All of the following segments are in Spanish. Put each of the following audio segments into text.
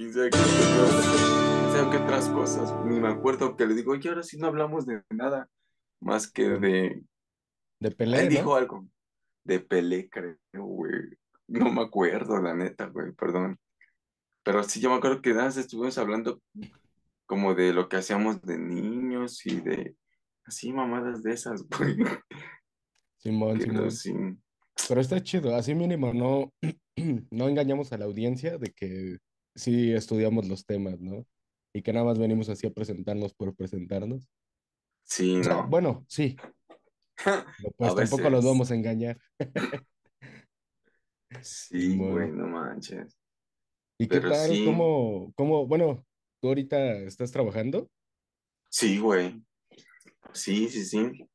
quién sabe qué, quién sabe qué otras cosas. Ni me acuerdo que le digo, y ahora sí no hablamos de nada más que de. De Pelé, Él ¿no? dijo algo de Pelé, creo, güey. No me acuerdo, la neta, güey, perdón. Pero sí, yo me acuerdo que nada estuvimos hablando como de lo que hacíamos de niños y de así mamadas de esas, güey. Simón, Simón. sí. Pero está chido, así mínimo no, no engañamos a la audiencia de que sí estudiamos los temas, ¿no? Y que nada más venimos así a presentarnos por presentarnos. Sí, O sea, no. bueno, sí, pero pues tampoco los vamos a engañar. Sí, güey, Simón. no manches. ¿Y qué tal? sí, ¿Cómo, cómo, bueno, tú ahorita estás trabajando? sí, güey. Sí, sí, sí.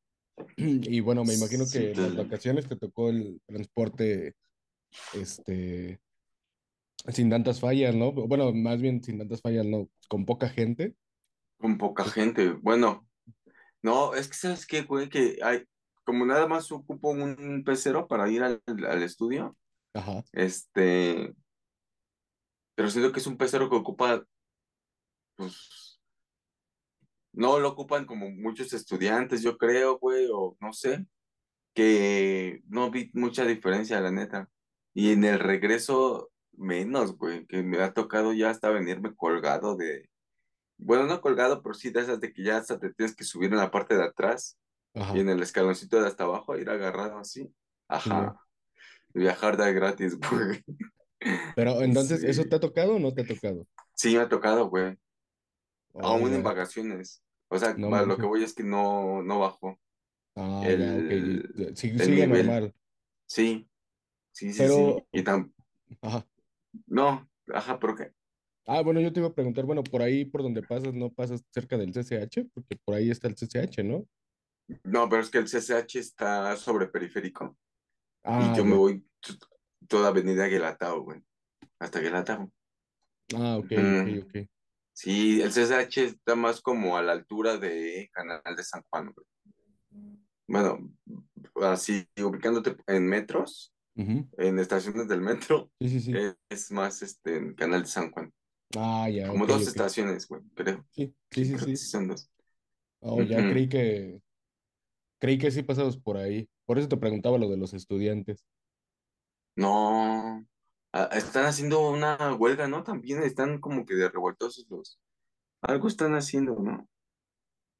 Y bueno, me imagino Sí, que en las vacaciones te tocó el transporte, este, sin tantas fallas, ¿no? Bueno, más bien sin tantas fallas, no, con poca gente. con poca gente. Bueno, no, es que sabes qué, güey, que hay, como nada más ocupo un pecero para ir al, al estudio, Ajá, este, pero siento que es un pecero que ocupa, pues, no lo ocupan como muchos estudiantes, yo creo, güey, o no sé, que no vi mucha diferencia, la neta. Y en el regreso, menos, güey, que me ha tocado ya hasta venirme colgado de, bueno, no colgado, pero sí de esas de que ya hasta te tienes que subir en la parte de atrás y en el escaloncito de hasta abajo ir agarrado así. Ajá, viajar de gratis, güey. Pero entonces, ¿eso Sí, te ha tocado o no te ha tocado? sí me ha tocado, güey, Oh, aún en vacaciones. O sea, no lo que voy es que no, no bajó Ah, el, el sigue nivel. normal. Sí, sí, sí, sí. Pero, Y tan, ajá. No, ajá, ¿pero qué? Ah, bueno, yo te iba a preguntar, bueno, por ahí por donde pasas, ¿no pasas cerca del CCH? Porque por ahí está el CCH, ¿no? No, pero es que el CCH está sobre periférico y Ah, yo me voy toda avenida Guelatao, güey, hasta Guelatao. Ah, ok, ok, Ujú. ok. Sí, el CCH está más como a la altura de Canal de San Juan, güey. Bueno, así ubicándote en metros, En estaciones del metro, Sí, sí, sí. eh, es más este en Canal de San Juan. Ah, ya, Como dos estaciones, güey, creo. Sí, sí, Sí, sí, creo son dos. Oh, ya creí que, creí que sí pasabas por ahí. Por eso te preguntaba lo de los estudiantes. No, están haciendo una huelga, ¿no? También están como que de revoltosos los. Algo están haciendo, ¿no?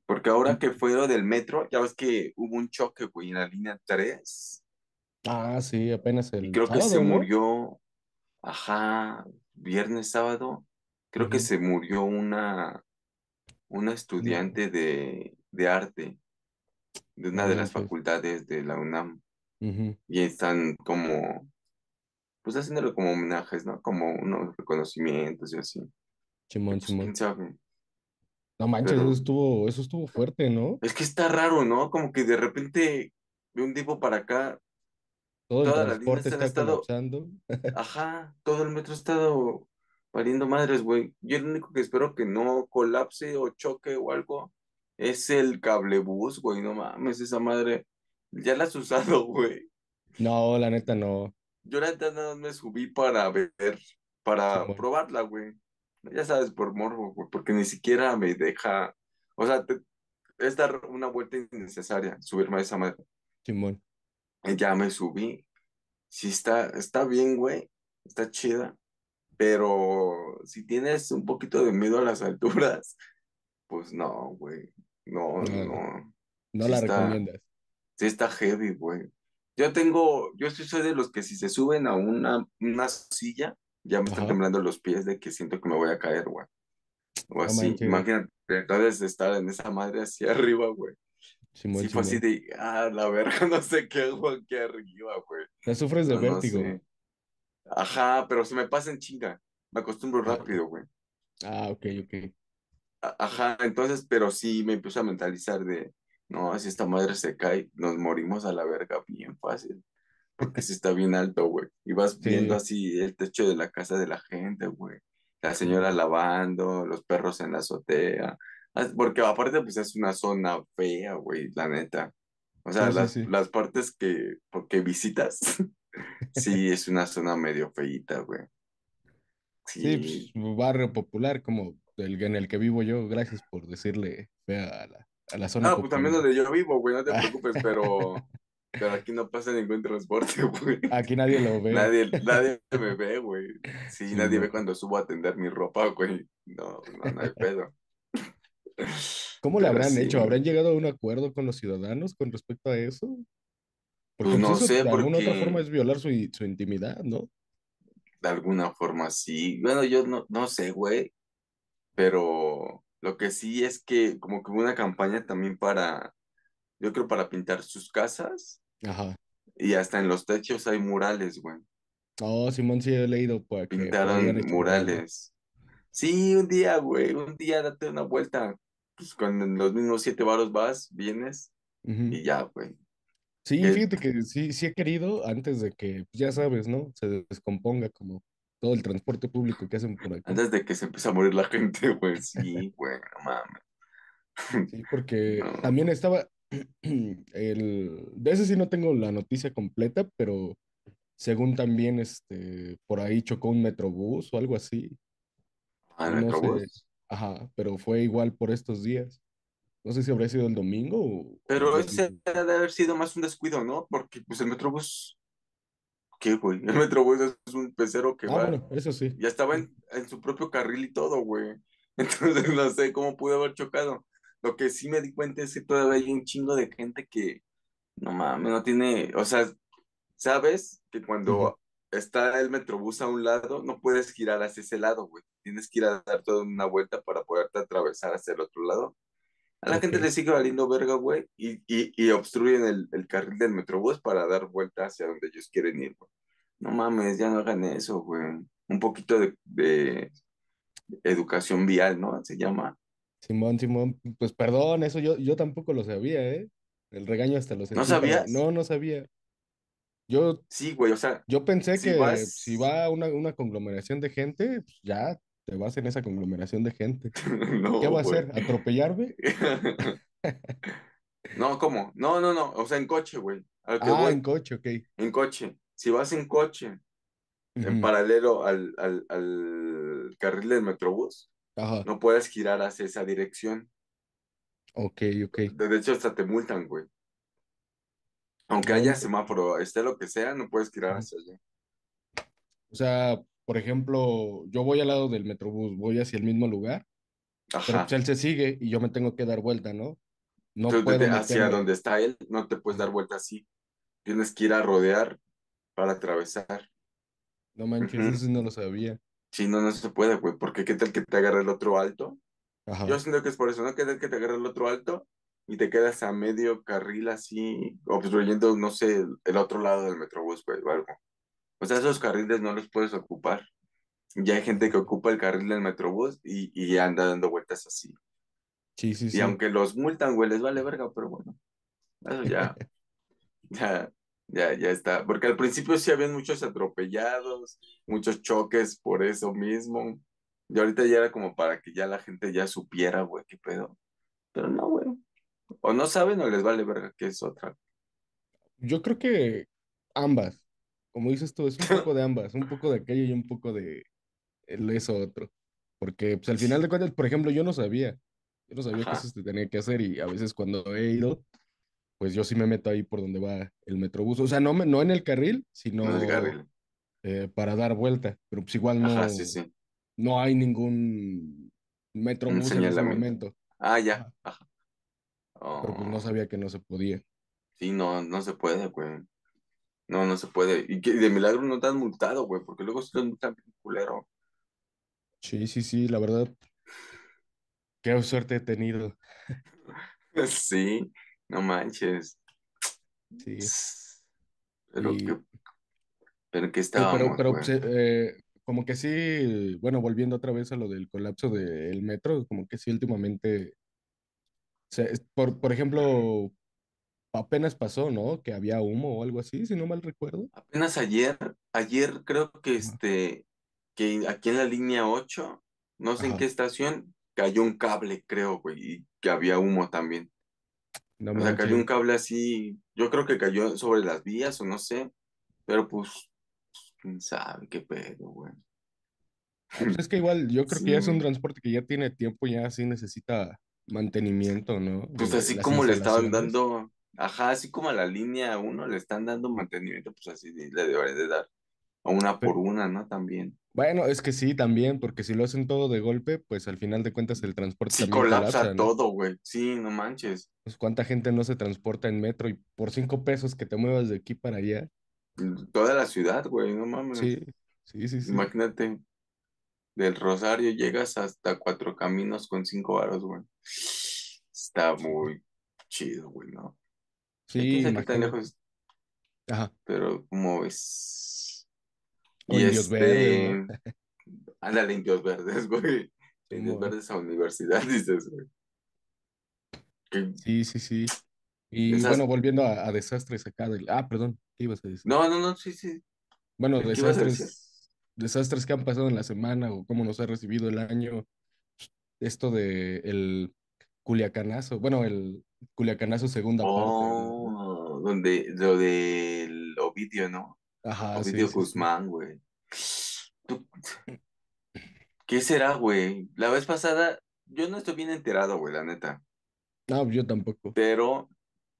Porque ahora que fue lo del metro, ya ves que hubo un choque, güey, en la línea 3 Ah, sí, apenas el creo que se murió, ajá, viernes, sábado, creo que se murió una, una estudiante de, de arte de una de las manches. facultades de la UNAM y están como, pues haciéndole como homenajes, ¿no? Como unos reconocimientos y así. Y Simón, pues quién Simón. sabe, No manches, eso estuvo, eso estuvo fuerte, ¿no? es que está raro, ¿no? Como que de repente de un tiempo para acá, Todo el las líneas transporte está estado, colapsando. ajá, todo el metro ha estado valiendo madres, güey. Yo lo único que espero que no colapse o choque o algo es el cablebús, güey, no mames, esa madre. Ya la has usado, güey. No, la neta no. Yo la neta nada más me subí para ver, para probarla, güey. Ya sabes, por morbo, güey, porque ni siquiera me deja, o sea, te- es dar una vuelta innecesaria, subirme a esa madre. Simón. Ya me subí. Sí está, está bien, güey, está chida, pero si tienes un poquito de miedo a las alturas, pues no, güey, no, No, no, no sí la está, recomiendas. sí está heavy, güey. Yo tengo, yo soy de los que si se suben a una, una silla, ya me están Ajá. temblando los pies de que siento que me voy a caer, güey. O No así, imagínate, entonces estar en esa madre hacia arriba, güey. Simón, Sí fue así de, ah, la verga, no sé qué hago aquí arriba, güey. ¿Te sufres de No, no vértigo? sé. Ajá, pero se me pasa en chinga. Me acostumbro rápido, güey. Ah, ok, ok. Ajá, entonces, pero sí me empiezo a mentalizar de, no, si esta madre se cae, nos morimos a la verga bien fácil. Porque sí está bien alto, güey. Y vas viendo Sí, así el techo de la casa de la gente, güey. La señora lavando, los perros en la azotea. Porque aparte, pues es una zona fea, güey, la neta. O sea, Sí, las, sí. las partes que, porque visitas, sí es una zona medio feíta, güey. Sí, pues, barrio popular como el en el que vivo yo. Gracias por decirle fea a la, a la zona Ah, pues también donde yo vivo, güey, no te preocupes, pero, pero aquí no pasa ningún transporte, güey. Aquí nadie lo ve. Nadie, nadie me ve, güey. Sí, nadie ve cuando subo a tender mi ropa, güey. No, no, no hay pedo. ¿Cómo le Pero habrán sí, hecho? ¿Habrán llegado a un acuerdo con los ciudadanos con respecto a eso? Porque no eso sé, de alguna otra forma es violar su, su intimidad, ¿no? de alguna forma sí. Bueno, yo no, no sé, güey, pero lo que sí es que como que hubo una campaña también para, yo creo para pintar sus casas Ajá. y hasta en los techos hay murales, güey. Oh, Simón sí he leído Pintaron murales. Sí, un día, güey, un día date una vuelta. Pues con los mismos siete varos vas, vienes y ya, güey. Sí, fíjate que sí, sí he querido antes de que, pues, ya sabes, ¿no? Se descomponga como todo el transporte público que hacen por aquí. antes de que se empiece a morir la gente, güey, sí, güey, no mames. Sí, porque No. también estaba el, de ese sí no tengo la noticia completa, pero según también este por ahí chocó un metrobús o algo así, Ah, no sé, Metrobús. Ajá, pero fue igual por estos días. No sé si habría sido el domingo o, Pero ese ha de haber sido más un descuido, ¿no? Porque pues el Metrobús, ¿qué, güey? El Metrobús es un pecero que Ah, va, bueno, eso sí. ya estaba en, en su propio carril y todo, güey. Entonces no sé cómo pudo haber chocado. Lo que sí me di cuenta es que todavía hay un chingo de gente que, no mames, no tiene, o sea, sabes que cuando está el Metrobús a un lado, no puedes girar hacia ese lado, güey. Tienes que ir a dar toda una vuelta para poderte atravesar hacia el otro lado. A la Ok, gente le sigue valiendo verga, güey, y, y, y obstruyen el, el carril del Metrobús para dar vuelta hacia donde ellos quieren ir, güey. No mames, ya no hagan eso, güey. Un poquito de, de educación vial, ¿no? Se llama. Simón, Simón, pues perdón, eso yo, yo tampoco lo sabía, ¿eh? El regaño hasta lo ¿No sabías? No, no sabía. Yo, Sí, güey, o sea, yo pensé si que si va una, una conglomeración de gente, pues ya te vas en esa conglomeración de gente. ¿Y qué va a hacer? ¿Atropellarme? No, ¿cómo? No, no, no, o sea, en coche, güey. Que Ah, voy, en coche, ok. en coche. Si vas en coche, en paralelo al, al, al carril del Metrobús, Ajá, no puedes girar hacia esa dirección. ok, ok. De hecho, hasta te multan, güey. Aunque haya semáforo, esté lo que sea, no puedes girar hacia allá. O sea, por ejemplo, yo voy al lado del Metrobús, voy hacia el mismo lugar, pero pues él se sigue y yo me tengo que dar vuelta, ¿no? No Entonces, puedo desde hacia donde está él, no te puedes dar vuelta así. Tienes que ir a rodear para atravesar. No manches, Ujú. eso sí no lo sabía. Sí, no, no se puede, güey, porque qué tal que te agarre el otro alto. Yo Ajá. siento que es por eso, ¿no? ¿Qué tal que te agarre el otro alto y te quedas a medio carril así, obstruyendo, no sé, el, otro lado del metrobús, güey, o algo. O sea, esos carriles no los puedes ocupar. Ya hay gente que ocupa el carril del metrobús y, y anda dando vueltas así. Sí, sí, Y sí. aunque los multan, güey, les vale verga, pero bueno, eso ya, ya, ya, ya está. Porque al principio sí habían muchos atropellados, muchos choques por eso mismo. Y ahorita ya era como para que ya la gente ya supiera, güey, qué pedo. Pero no, güey. O no saben o les vale verga, que es otra. Yo creo que ambas. Como dices tú, es un poco de ambas, un poco de aquello y un poco de el eso otro. Porque pues, al final de cuentas, por ejemplo, yo no sabía. Yo no sabía que eso Ajá, se tenía que hacer y a veces cuando he ido, pues yo sí me meto ahí por donde va el metrobús. O sea, no, no en el carril, el sino carril. eh, para dar vuelta. Pero pues igual Ajá, sí, no, sí. no hay ningún metrobús en ese momento. Ah, ya. Ajá. Pero pues no Oh, sabía que no se podía. sí, no, no se puede, güey. No, no se puede. Y que de milagro no te han multado, güey, porque luego sí los multan bien culero. Sí, sí, sí, la verdad, qué suerte he tenido. Sí, no manches. Sí. Pero que, Y, pero que pero, pero, estábamos, pero güey. se- eh, como que sí, bueno, volviendo otra vez a lo del colapso del metro, como que sí, últimamente, se- por, por ejemplo, apenas pasó, ¿no? Que había humo o algo así, si no mal recuerdo. Apenas ayer, ayer creo que este, que aquí en la línea 8 no sé en qué estación, cayó un cable, creo, güey, y que había humo también. No O sea, cayó un cable así, yo creo que cayó sobre las vías o no sé, pero pues, quién sabe qué pedo, güey. Pues es que igual yo creo que ya es un transporte que ya tiene tiempo, ya sí necesita mantenimiento, ¿no? pues De así como le estaban dando, ajá, así como a la línea uno le están dando mantenimiento, pues así le deberían de dar a una por una, ¿no? También. bueno, es que sí, también, porque si lo hacen todo de golpe, pues al final de cuentas el transporte Sí también colapsa colapsa, ¿no? todo, güey. Sí, no manches. Pues cuánta gente no se transporta en metro y por cinco pesos que te muevas de aquí para allá. Toda la ciudad, güey, no Sí, mames. sí, sí, sí. Imagínate, del Rosario llegas hasta Cuatro Caminos con cinco varos, güey. Está muy chido, güey, ¿no? Sí, tan lejos, Ajá. pero como ves. O Y indios verdes, ¿no? este, ándale, indios verdes, güey. Indios verdes a universidad, dices, güey. Sí, sí, sí. Y bueno, volviendo a, a desastres acá del... Ah, perdón, ¿qué ibas a decir? no, no, no, sí, sí. Bueno, desastres, desastres que han pasado en la semana o cómo nos ha recibido el año. Esto de el Culiacanazo, bueno, el Culiacanazo segunda parte. Oh, donde, lo del Ovidio, ¿no? Ajá, sí, Ovidio sí. Guzmán, güey. ¿Tú- ¿Qué será, güey? La vez pasada, yo no estoy bien enterado, güey, la neta. No, yo tampoco. Pero,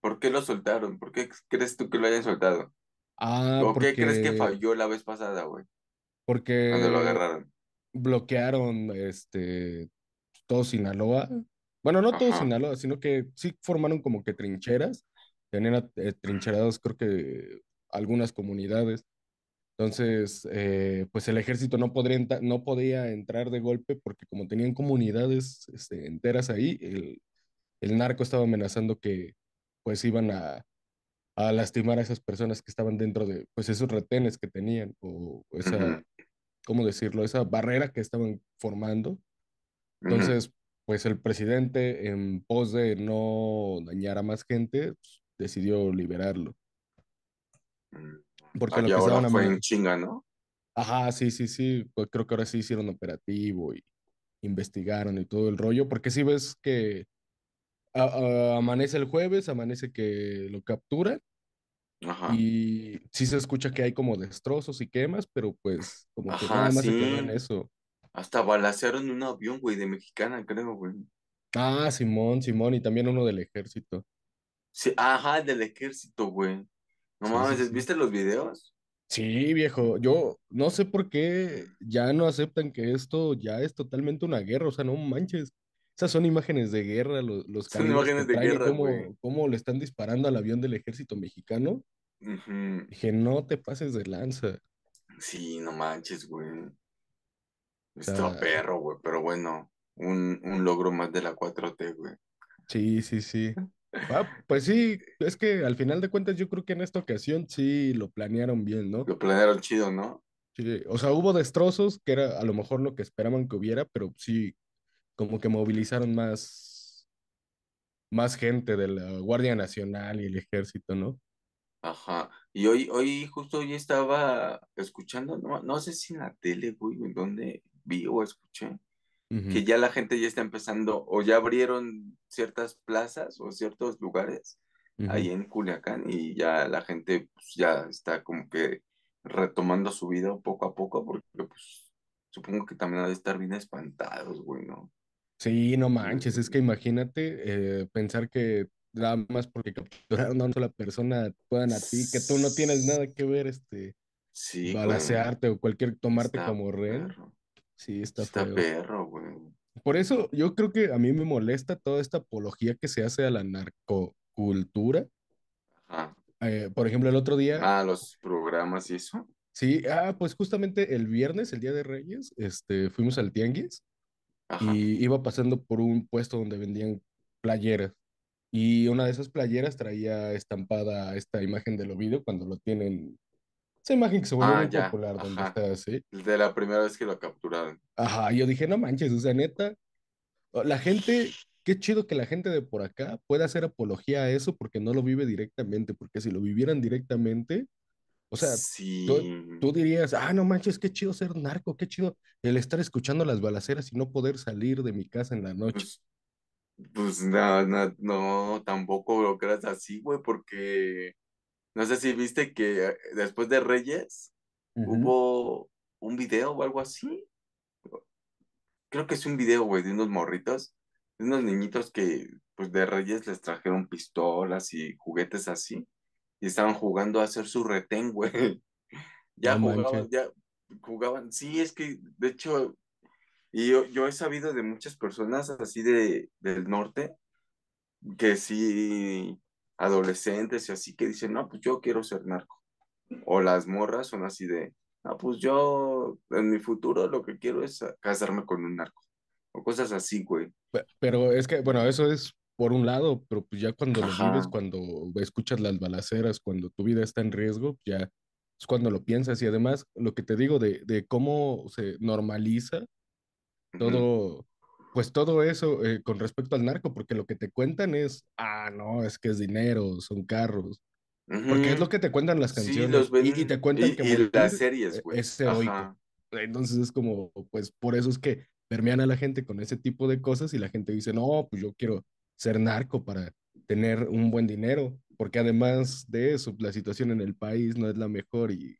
¿por qué lo soltaron? ¿Por qué crees tú que lo hayan soltado? Ah, ¿O qué crees que porque, falló la vez pasada, güey? Cuando lo porque agarraron. bloquearon este todo Sinaloa. Bueno, no todo. Sinaloa, sino que sí formaron como que trincheras. Tenían eh, trincherados, creo que algunas comunidades. Entonces, eh, pues el ejército no podría no podía entrar de golpe porque como tenían comunidades este, enteras ahí, el, el narco estaba amenazando que pues iban a, a lastimar a esas personas que estaban dentro de pues esos retenes que tenían o esa, ujú, ¿cómo decirlo? Esa barrera que estaban formando. Entonces, pues el presidente en pos de no dañar a más gente, pues, decidió liberarlo mm. porque lo ahora empezaban a... fue en chinga, ¿no? Ajá, sí, sí, sí, pues creo que ahora sí hicieron operativo y investigaron y todo el rollo, porque si ves que a- a- amanece el jueves, amanece que lo capturan Ajá. y sí se escucha que hay como destrozos y quemas, pero pues como que Ajá, nada más se quedó en eso. Hasta balacearon un avión, güey, de mexicana, creo, güey. Ah, Simón, Simón, y también uno del ejército. Sí, ajá, del ejército, güey. No Sí, mames, sí. ¿viste los videos? Sí, viejo, yo no sé por qué ya no aceptan que esto ya es totalmente una guerra, o sea, no manches. Esas son imágenes de guerra, lo- los, Son que imágenes de guerra, güey. cómo, cómo le están disparando al avión del ejército mexicano. Ujú. Dije, no te pases de lanza. Sí, no manches, güey. O Está sea, perro, güey, pero bueno, un, un logro más de la cuatro t güey. sí, sí, sí. Ah, pues sí, es que al final de cuentas yo creo que en esta ocasión sí lo planearon bien, ¿no? Lo planearon chido, ¿no? Sí, o sea, hubo destrozos, que era a lo mejor lo que esperaban que hubiera, pero sí, como que movilizaron más, más gente de la Guardia Nacional y el ejército, ¿no? Ajá. Y hoy, hoy, justo hoy estaba escuchando, no, no sé si en la tele, güey, en donde vi o escuché, que Ujú, ya la gente ya está empezando, o ya abrieron ciertas plazas o ciertos lugares ahí ujú. en Culiacán y ya la gente pues, ya está como que retomando su vida poco a poco, porque pues supongo que también ha de estar bien espantados, güey, ¿no? Sí, no manches, es que imagínate eh, pensar que nada más porque capturaron a una sola persona puedan a ti, que tú no tienes nada que ver, este, Sí, güey, balacearte o cualquier, tomarte como rehén, perro, sí, está está feo. perro, güey. Por eso yo creo que a mí me molesta toda esta apología que se hace a la narcocultura. Ajá. Eh, por ejemplo, el otro día, Ah, los programas y eso. sí, ah, pues justamente el viernes, el Día de Reyes, este, fuimos al Tianguis Ajá. y iba pasando por un puesto donde vendían playeras. Y una de esas playeras traía estampada esta imagen del Ovidio cuando lo tienen, esa imagen que se volvió Ah, muy ya, popular, donde está así. De la primera vez que lo capturaron. Ajá, yo dije, no manches, o sea, neta, la gente, qué chido que la gente de por acá pueda hacer apología a eso porque no lo vive directamente, porque si lo vivieran directamente, o sea, tú, tú dirías, ah, no manches, qué chido ser narco, qué chido el estar escuchando las balaceras y no poder salir de mi casa en la noche. pues, pues no, no, no, tampoco lo creas así, güey, porque no sé si viste que eh, después de Reyes hubo un video o algo así, creo que es un video, güey, de unos morritos, de unos niñitos que, pues, de Reyes les trajeron pistolas y juguetes así, y estaban jugando a hacer su retén, güey. Ya No jugaban, ya jugaban. Sí, es que, de hecho, y yo, yo he sabido de muchas personas así de, del norte, que sí, adolescentes y así, que dicen, no, pues yo quiero ser narco. O las morras son así de, no, pues yo en mi futuro lo que quiero es casarme con un narco. O cosas así, güey. Pe- Pero es que, bueno, eso es por un lado, pero pues ya cuando lo vives, cuando escuchas las balaceras, cuando tu vida está en riesgo, ya es cuando lo piensas. Y además, lo que te digo de, de cómo se normaliza todo, pues todo eso eh, con respecto al narco, porque lo que te cuentan es, ah, no, es que es dinero, son carros, porque es lo que te cuentan las Sí, los canciones y, y te ven. cuentan que Y, y las series, eh, güey. es heroico. Entonces es como, pues por eso es que permean a la gente con ese tipo de cosas y la gente dice, no, pues yo quiero ser narco para tener un buen dinero, porque además de eso, la situación en el país no es la mejor y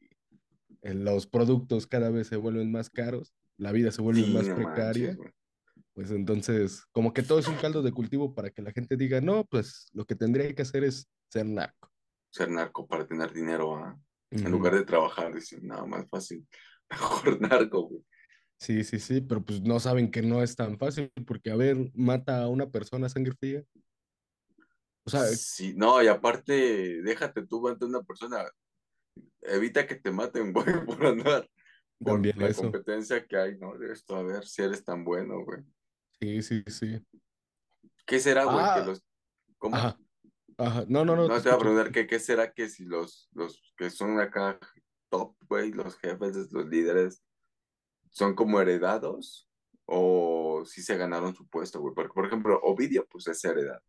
los productos cada vez se vuelven más caros, la vida se vuelve Sí, más no manches, precaria güey. Pues entonces, como que todo es un caldo de cultivo para que la gente diga, no, pues lo que tendría que hacer es ser narco. Ser narco para tener dinero, ¿ah? En lugar de trabajar, dicen, nada más fácil. Mejor narco, güey. Sí, sí, sí, pero pues no saben que no es tan fácil, porque a ver, mata a una persona a sangre fría. O sea, Sí, no, y aparte, déjate tú ante una persona, evita que te maten, güey, por andar, por también la eso. competencia que hay, ¿no? De esto, a ver si eres tan bueno, güey. Sí, sí, sí. ¿Qué será, güey? Que Ah, los, ¿cómo? ajá, ajá. No, no, no, te No te voy a preguntar que qué será que si los, los que son acá top, güey, los jefes, los líderes, son como heredados o si se ganaron su puesto, güey. Porque, por ejemplo, Ovidio, pues es heredado,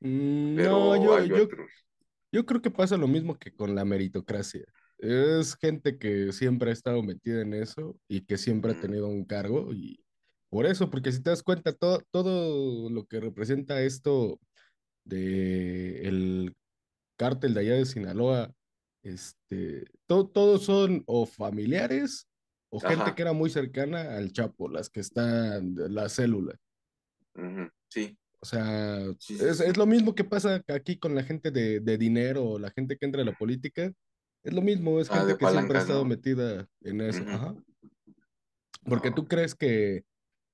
Mm, No, pero yo, hay yo, otros. yo creo que pasa lo mismo que con la meritocracia. Es gente que siempre ha estado metida en eso y que siempre ha tenido un cargo y por eso, porque si te das cuenta, todo, todo lo que representa esto de el cártel de allá de Sinaloa, este, to- todos son o familiares o gente que era muy cercana al Chapo, las que están, la célula. Sí, O sea, sí, sí, es, es lo mismo que pasa aquí con la gente de, de dinero, la gente que entra a la política. Es lo mismo, es Ah, gente que siempre ha estado ¿no? metida en eso. Ajá. Porque No, tú crees que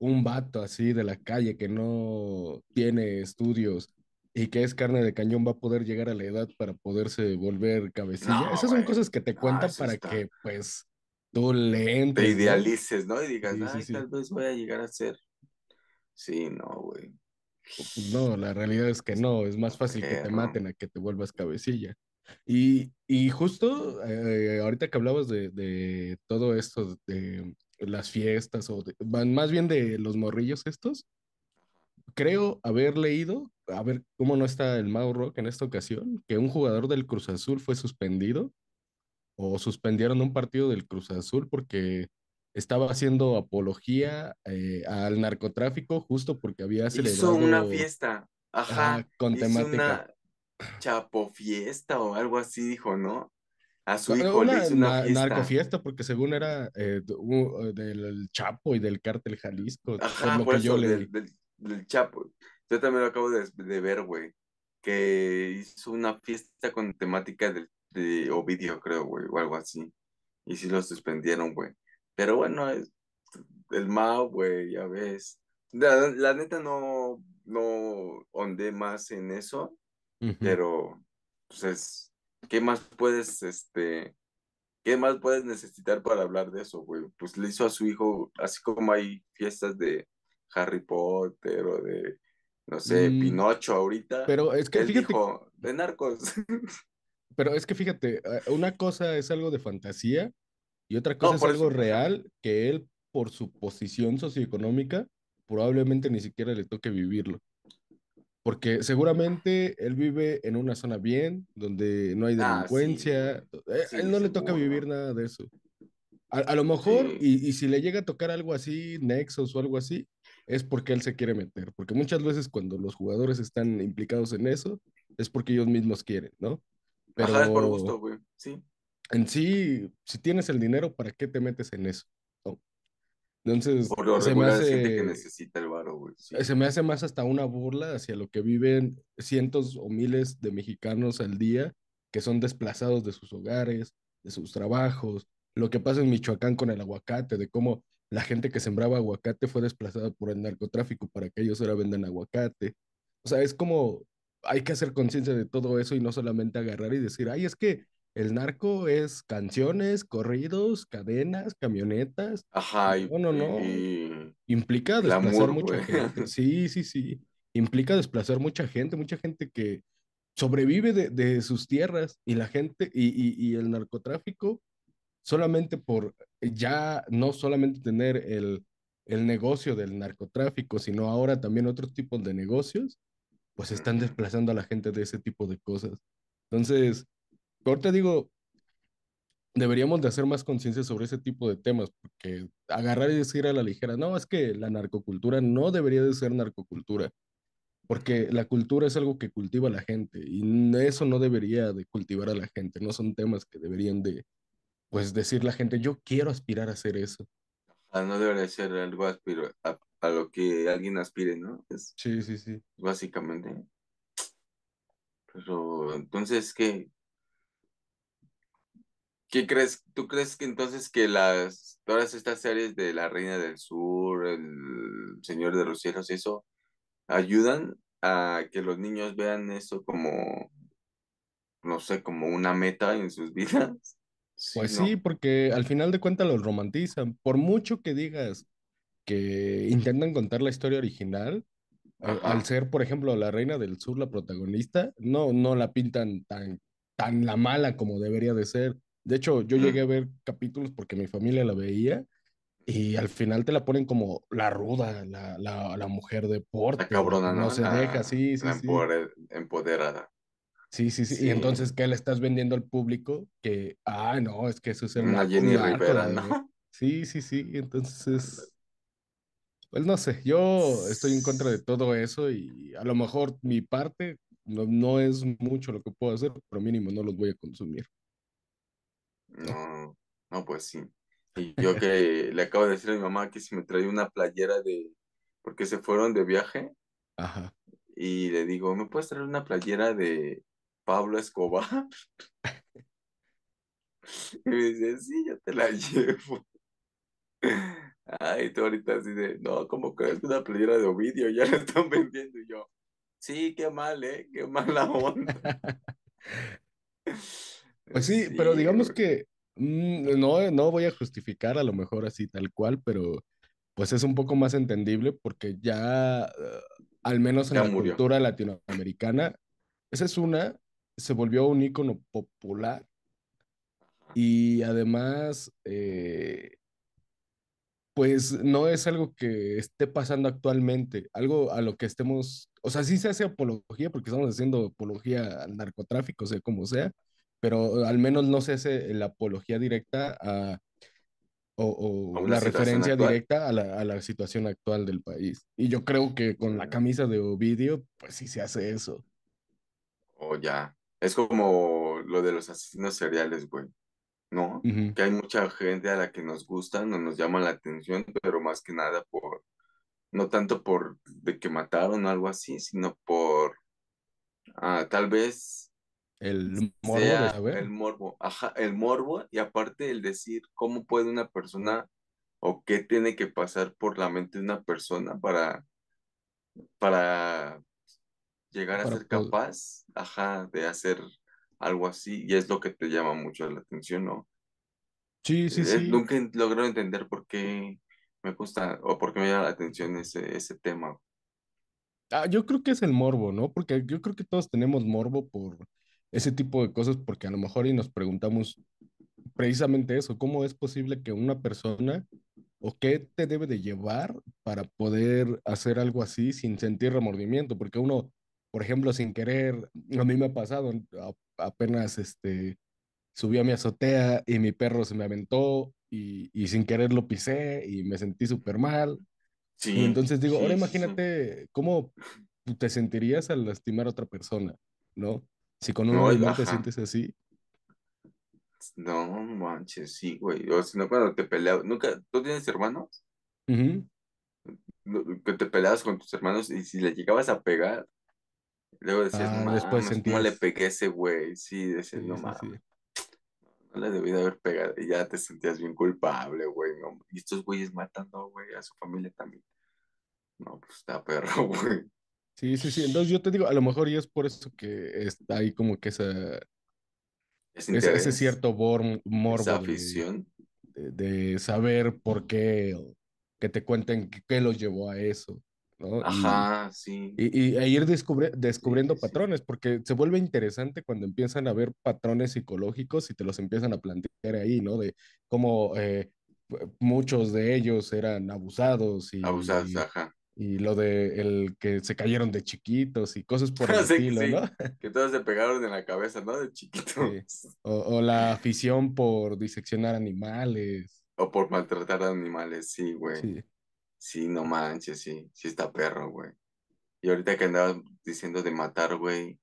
un vato así de la calle que no tiene estudios y que es carne de cañón va a poder llegar a la edad para poderse volver cabecilla. no, Esas son güey. cosas que te cuentan para está. que pues tú le Te entres, ¿no? idealices, ¿no? Y digas, Sí, sí, ay, sí. tal vez voy a llegar a ser. Sí, no, güey. Pues no, la realidad es que no, es más fácil que te maten a que te vuelvas cabecilla. Y, y justo eh, ahorita que hablabas de, de todo esto, de las fiestas, o de- van más bien de los morrillos estos, creo haber leído, a ver cómo no está el Mau Rock en esta ocasión, que un jugador del Cruz Azul fue suspendido o suspendieron un partido del Cruz Azul porque estaba haciendo apología eh, al narcotráfico justo porque había Hizo una celebrado fiesta. ah, Ajá. con Hizo temática. una chapo fiesta o algo así, dijo, ¿no? A su hijo le Una hizo una na- fiesta. narcofiesta, porque según era eh, eh, del Chapo y del Cártel Jalisco, Ajá, lo por que yo eso, del, del, del Chapo. Yo también lo acabo de, de ver, güey. Que hizo una fiesta con temática del, de Ovidio, creo, güey, o algo así. Y sí lo suspendieron, güey. Pero bueno, es, el Mao, güey, ya ves. La, la neta no, no ondé más en eso, Ujú. pero, pues es, ¿qué más puedes, este, qué más puedes necesitar para hablar de eso, güey? Pues le hizo a su hijo, así como hay fiestas de Harry Potter o de, no sé, Mm, Pinocho ahorita, pero es que él fíjate, dijo, de narcos. pero es que fíjate, eh, una cosa es algo de fantasía y otra cosa No, es algo eso, real que él, por su posición socioeconómica, probablemente ni siquiera le toque vivirlo. Porque seguramente él vive en una zona bien, donde no hay Ah, sí, delincuencia. eh, A él Sí, no le toca vivir seguro. nada de eso. A, a lo mejor, Sí. y, y si le llega a tocar algo así, Nexus o algo así, es porque él se quiere meter. Porque muchas veces cuando los jugadores están implicados en eso, es porque ellos mismos quieren, ¿no? Ajá, es por Pero gusto, güey. Sí. en sí, si tienes el dinero, ¿para qué te metes en eso? Entonces, Por lo se me gente que hace, necesita el varo, güey. Sí. se me hace más hasta una burla hacia lo que viven cientos o miles de mexicanos al día que son desplazados de sus hogares, de sus trabajos. Lo que pasa en Michoacán con el aguacate, de cómo la gente que sembraba aguacate fue desplazada por el narcotráfico para que ellos ahora vendan aguacate. O sea, es como hay que hacer conciencia de todo eso y no solamente agarrar y decir, ay, es que el narco es canciones, corridos, cadenas, camionetas. Ajá, y, No, no, no. y, Implica desplazar mucha gente. Sí, sí, sí. Implica desplazar mucha gente, mucha gente que sobrevive de, de sus tierras y la gente y, y, y el narcotráfico solamente por ya no solamente tener el, el negocio del narcotráfico, sino ahora también otros tipos de negocios, pues están desplazando a la gente de ese tipo de cosas. Entonces, ahorita digo, deberíamos de hacer más conciencia sobre ese tipo de temas, porque agarrar y decir a la ligera, no, es que la narcocultura no debería de ser narcocultura, porque la cultura es algo que cultiva a la gente y eso no debería de cultivar a la gente, no son temas que deberían de, pues, decir la gente, yo quiero aspirar a hacer eso. Ah, no debería ser algo aspiro- a, a lo que alguien aspire, ¿no? Es Sí, sí, sí. básicamente. Pero entonces, ¿qué, qué crees? ¿Tú crees que entonces que las todas estas series de La Reina del Sur, El Señor de los Cielos, y eso ayudan a que los niños vean eso como, no sé, como una meta en sus vidas? Sí, Pues sí, porque al final de cuentas los romantizan. Por mucho que digas que intentan contar la historia original, al ser, por ejemplo, la Reina del Sur la protagonista, no, no la pintan tan, tan la mala como debería de ser. De hecho, yo llegué a ver capítulos porque mi familia la veía y al final te la ponen como la ruda, la, la, la mujer de porte, la cabrona, no ¿no? se deja, sí, sí, la empoderada. Sí, sí, sí. Y entonces, ¿qué le estás vendiendo al público? Que, ah, no, es que eso es el Una Jenny Rivera, ¿no? de... Sí, sí, sí. Entonces, es- pues no sé, yo estoy en contra de todo eso y a lo mejor mi parte no, no es mucho lo que puedo hacer, pero mínimo no los voy a consumir. No, no, pues sí. Y yo que le acabo de decir a mi mamá que si me trae una playera de, porque se fueron de viaje, Ajá. y le digo, ¿me puedes traer una playera de Pablo Escobar? Y me dice, sí, yo te la llevo. Ay, tú ahorita así de, no, ¿cómo crees que una playera de Ovidio ya la están vendiendo? Y yo, sí, qué mal, ¿eh? Qué mala onda. Pues sí, pero digamos que mm, no, no voy a justificar a lo mejor así tal cual, pero pues es un poco más entendible porque ya, eh, al menos en ya la murió. cultura latinoamericana, esa es una, se volvió un ícono popular y además, eh, pues no es algo que esté pasando actualmente, algo a lo que estemos, o sea, sí se hace apología porque estamos haciendo apología al narcotráfico, sea como sea, pero al menos no se hace la apología directa a, o, la referencia actual. directa a la, a la situación actual del país. Y yo creo que con la camisa de Ovidio, pues sí se hace eso. O ya. Es como lo de los asesinos seriales, güey. ¿no? Que hay mucha gente a la que nos gustan o nos llama la atención, pero más que nada por, no tanto por de que mataron o algo así, sino por ah, tal vez El morbo de sea saber el morbo, ajá, el morbo y aparte el decir cómo puede una persona o qué tiene que pasar por la mente de una persona para, para llegar a para ser poder... capaz, ajá, de hacer algo así y es lo que te llama mucho la atención, ¿no? Sí, sí, Eh, sí. nunca he logrado entender por qué me gusta o por qué me llama la atención ese, ese tema. Ah, yo creo que es el morbo, ¿no? Porque yo creo que todos tenemos morbo por ese tipo de cosas, porque a lo mejor y nos preguntamos precisamente eso, ¿cómo es posible que una persona o qué te debe de llevar para poder hacer algo así sin sentir remordimiento? Porque uno, por ejemplo, sin querer, a mí me ha pasado, apenas este, subí a mi azotea y mi perro se me aventó y, y sin querer lo pisé y me sentí súper mal. Y Sí, entonces digo, ahora sí, sí, sí. imagínate cómo te sentirías al lastimar a otra persona, ¿no? Si con un No, animal te sientes así, No manches, sí, güey. O si no, cuando te peleas, nunca, ¿tú tienes hermanos? No- que te peleabas con tus hermanos y si le llegabas a pegar, luego decías, no Ah, después mames, ¿cómo le pegué a ese güey? Sí, decías, Sí, no mames, sí. no le debí de haber pegado. Y ya te sentías bien culpable, güey, no. Y estos güeyes matando, güey, a su familia también. No, pues está perro, güey. Sí, sí, sí. Entonces yo te digo, a lo mejor y es por eso que está ahí como que esa, Ese ese, ese cierto bor- esa morbo de, afición. de, de saber por qué, que te cuenten qué, los llevó a eso, ¿no? Y, Ajá, sí, y, y e ir sí, descubriendo sí. patrones, porque se vuelve interesante cuando empiezan a ver patrones psicológicos y te los empiezan a plantear ahí, ¿no? De cómo eh, muchos de ellos eran abusados y, ajá. Y lo de el que se cayeron de chiquitos y cosas por el estilo, ¿no? que todos se pegaron en la cabeza, ¿no? De Sí. chiquitos. O, o la afición por diseccionar animales. O por maltratar a animales, sí, güey. Sí. No manches, sí, sí está perro, güey. Y ahorita que andabas diciendo de matar, güey,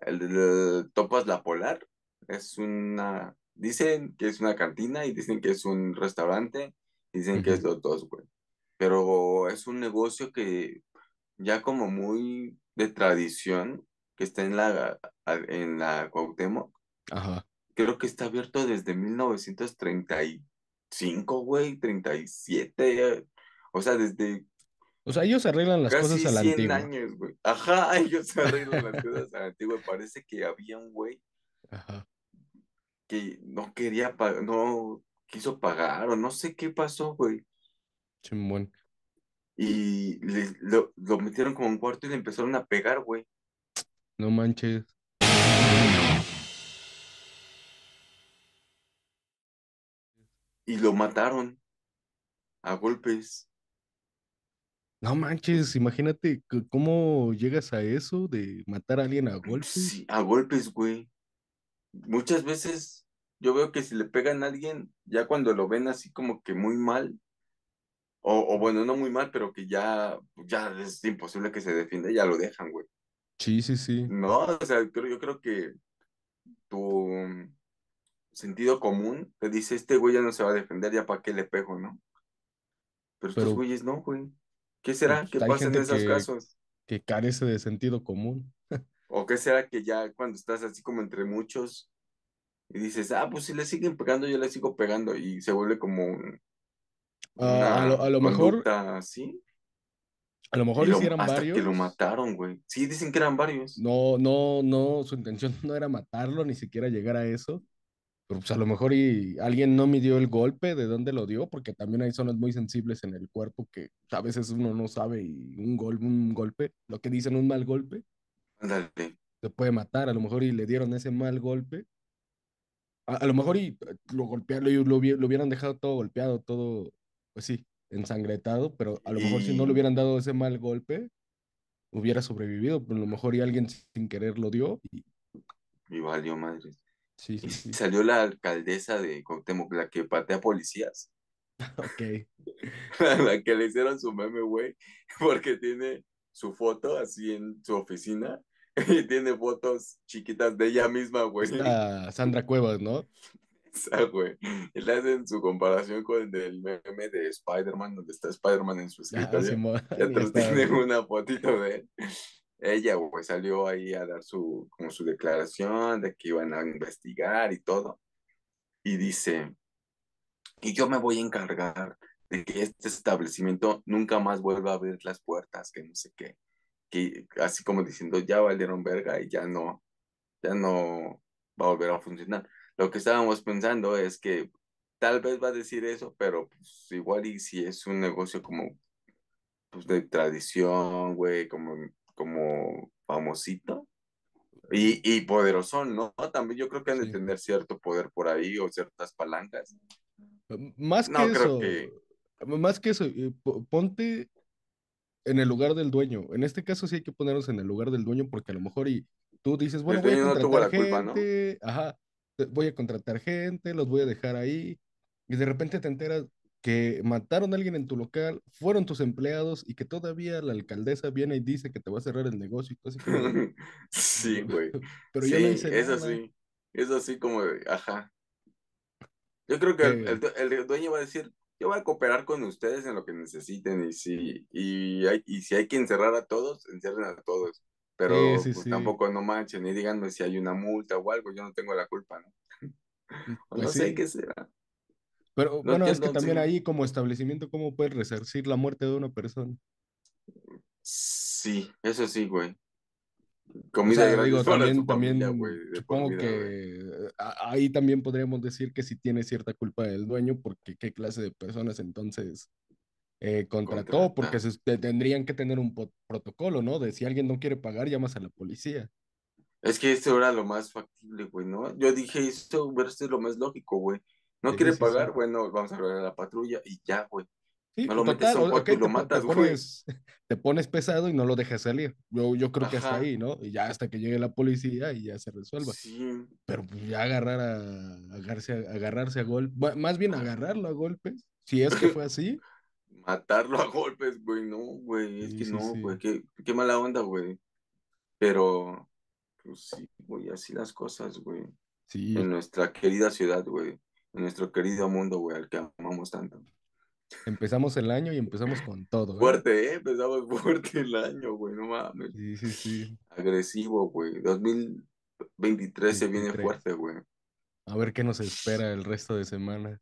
el, Topas La Polar es una, dicen que es una cantina y dicen que es un restaurante, dicen que es los dos, güey. Pero es un negocio que ya como muy de tradición, que está en la, en la Cuauhtémoc, Ajá. creo que está abierto desde 1935, güey, 37, o sea, desde O sea, ellos arreglan las cosas a la 100 antigua. años, güey. Ajá, ellos arreglan las cosas a la antigua. Parece que había un güey Ajá. que no quería pagar, no quiso pagar o no sé qué pasó, güey. Y le- lo, lo metieron como un cuarto y le empezaron a pegar, güey. No manches. Y lo mataron a golpes. No manches, imagínate cómo llegas a eso de matar a alguien a Sí, golpes. a golpes, güey. Muchas veces yo veo que si le pegan a alguien, ya cuando lo ven así como que muy mal, o, o bueno, no muy mal, pero que ya, ya es imposible que se defienda, ya lo dejan, güey. Sí, sí, sí. No, o sea, creo, yo creo que tu sentido común te dice, este güey ya no se va a defender, ya para qué le pego, ¿no? Pero estos güeyes no, güey. ¿Qué pues, será? ¿Qué pasa en esos que, casos? que carece de sentido común. ¿O qué será que ya cuando estás así como entre muchos y dices, ah, pues si le siguen pegando, yo le sigo pegando y se vuelve como un- Ah, a lo, a lo mejor, así a lo mejor lo, hicieran hasta que lo varios. mataron, güey. Sí, dicen que eran varios. No, no, no, su intención no era matarlo, ni siquiera llegar a eso. Pero pues a lo mejor y alguien no midió el golpe, de dónde lo dio, porque también hay zonas muy sensibles en el cuerpo que a veces uno no sabe y un gol, un golpe, lo que dicen un mal golpe, Ándale. te puede matar. A lo mejor y le dieron ese mal golpe. A, a lo mejor y eh, lo golpearon, lo, lo lo hubieran dejado todo golpeado, todo, pues sí, ensangretado, pero a lo mejor si no le Y, hubieran dado ese mal golpe, hubiera sobrevivido, pero a lo mejor y alguien sin querer lo dio. Y y valió madre. sí, Y sí, sí. salió la alcaldesa de Cuauhtémoc, la que patea policías. Ok. la que le hicieron su meme, güey, porque tiene su foto así en su oficina y tiene fotos chiquitas de ella misma, güey. Sandra Cuevas, ¿no? Esa, güey. Y le hacen su comparación con el del meme de Spider-Man, donde está Spider-Man en su Ah, escritorio. Simón, Y y atrás tiene una fotito de él. Ella, güey, salió ahí a dar su, como su declaración de que iban a investigar y todo. Y dice, y yo me voy a encargar de que este establecimiento nunca más vuelva a abrir las puertas, que no sé qué, que así como diciendo, ya valieron verga y ya no, ya no va a volver a funcionar. Lo que estábamos pensando es que tal vez va a decir eso, pero pues igual y si es un negocio como pues de tradición, güey, como, como famosito y, y poderoso, ¿no? También yo creo que han de Sí. tener cierto poder por ahí o ciertas palancas. Más que No creo eso, que más que eso, eh, po- ponte en el lugar del dueño. En este caso sí hay que ponernos en el lugar del dueño porque a lo mejor y tú dices, bueno, el voy a dueño no tuvo la culpa, ¿no? gente, ajá, voy a contratar gente, los voy a dejar ahí y de repente te enteras que mataron a alguien en tu local, fueron tus empleados y que todavía la alcaldesa viene y dice que te va a cerrar el negocio así Sí, güey. pero yo no hice eso nada. sí. Eso sí como de, ajá. Yo creo que el, Que, el el dueño va a decir, yo voy a cooperar con ustedes en lo que necesiten y si, y, hay, y si hay que encerrar a todos, encierren a todos. Pero sí, pues sí. tampoco no manchen y díganme si hay una multa o algo, yo no tengo la culpa, ¿no? O no Pues sé sí. qué será. Pero No bueno, es que también ahí como establecimiento, ¿cómo puedes resarcir la muerte de una persona? Sí, eso sí, güey. O Comida sea, gratis digo, también, familia, güey, también supongo que ahí también podríamos decir que sí tiene cierta culpa el dueño, porque qué clase de personas entonces eh, contrató, porque se, te- tendrían que tener un protocolo, ¿no? De si alguien no quiere pagar, llamas a la policía. Es que esto era lo más factible, güey, ¿no? Yo dije, esto, esto es lo más lógico, güey. No Sí, quiere sí, sí. pagar, bueno, vamos a hablar a la patrulla y ya, güey. Sí, No lo metes total, a un y te, lo te matas, güey. pones, te pones pesado y no lo dejas salir. Yo, yo creo que hasta ahí, ¿no? Y ya hasta que llegue la policía y ya se resuelva. sí. Pero pues ya agarrar a, agarrarse, a, agarrarse a golpes, más bien Ah, agarrarlo a golpes, si es que fue así. Matarlo a golpes, güey, no, güey, es Sí, que sí, no, güey, qué, qué mala onda, güey. Pero, pues sí, güey, así las cosas, güey. En Sí, nuestra querida ciudad, güey. En nuestro querido mundo, güey, al que amamos tanto. empezamos el año y empezamos con todo, ¿eh? Fuerte, ¿eh? Empezamos fuerte el año, güey, no mames. Sí, sí, sí. Agresivo, güey. 2023 se viene 23. fuerte, güey. A ver qué nos espera el resto de semanas.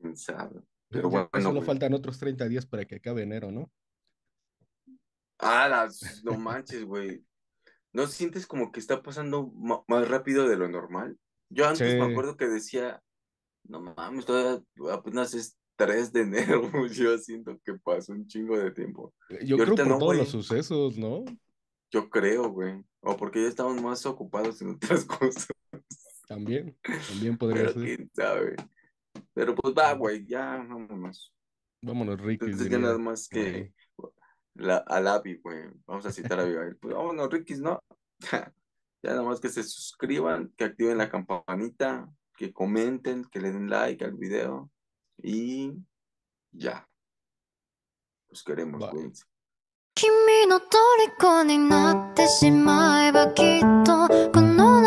Quién sabe. Pero ya bueno, solo güey. faltan otros 30 días para que acabe enero, ¿no? Ah, las, no manches, güey. ¿No sientes como que está pasando más rápido de lo normal? Yo antes me acuerdo que decía, no mames, todavía apenas es 3 de enero. Yo siento que pasó un chingo de tiempo. Yo Y creo por no, todos los sucesos, ¿no? Yo creo, güey. O porque ya estamos más ocupados en otras cosas. También, también podría Pero ser. quién sabe. Pero pues va, güey, ya vámonos. Vámonos, Ricky, Entonces ya nada diría. más por ahí. que la, al Avi, güey. Vamos a citar a Abigail. Pues vámonos, Rikis, ¿no? Ya nada más que se suscriban, que activen la campanita, que comenten, que le den like al video. Y ya. Los queremos, Va. güey. 君の虜になってしまえばきっとこの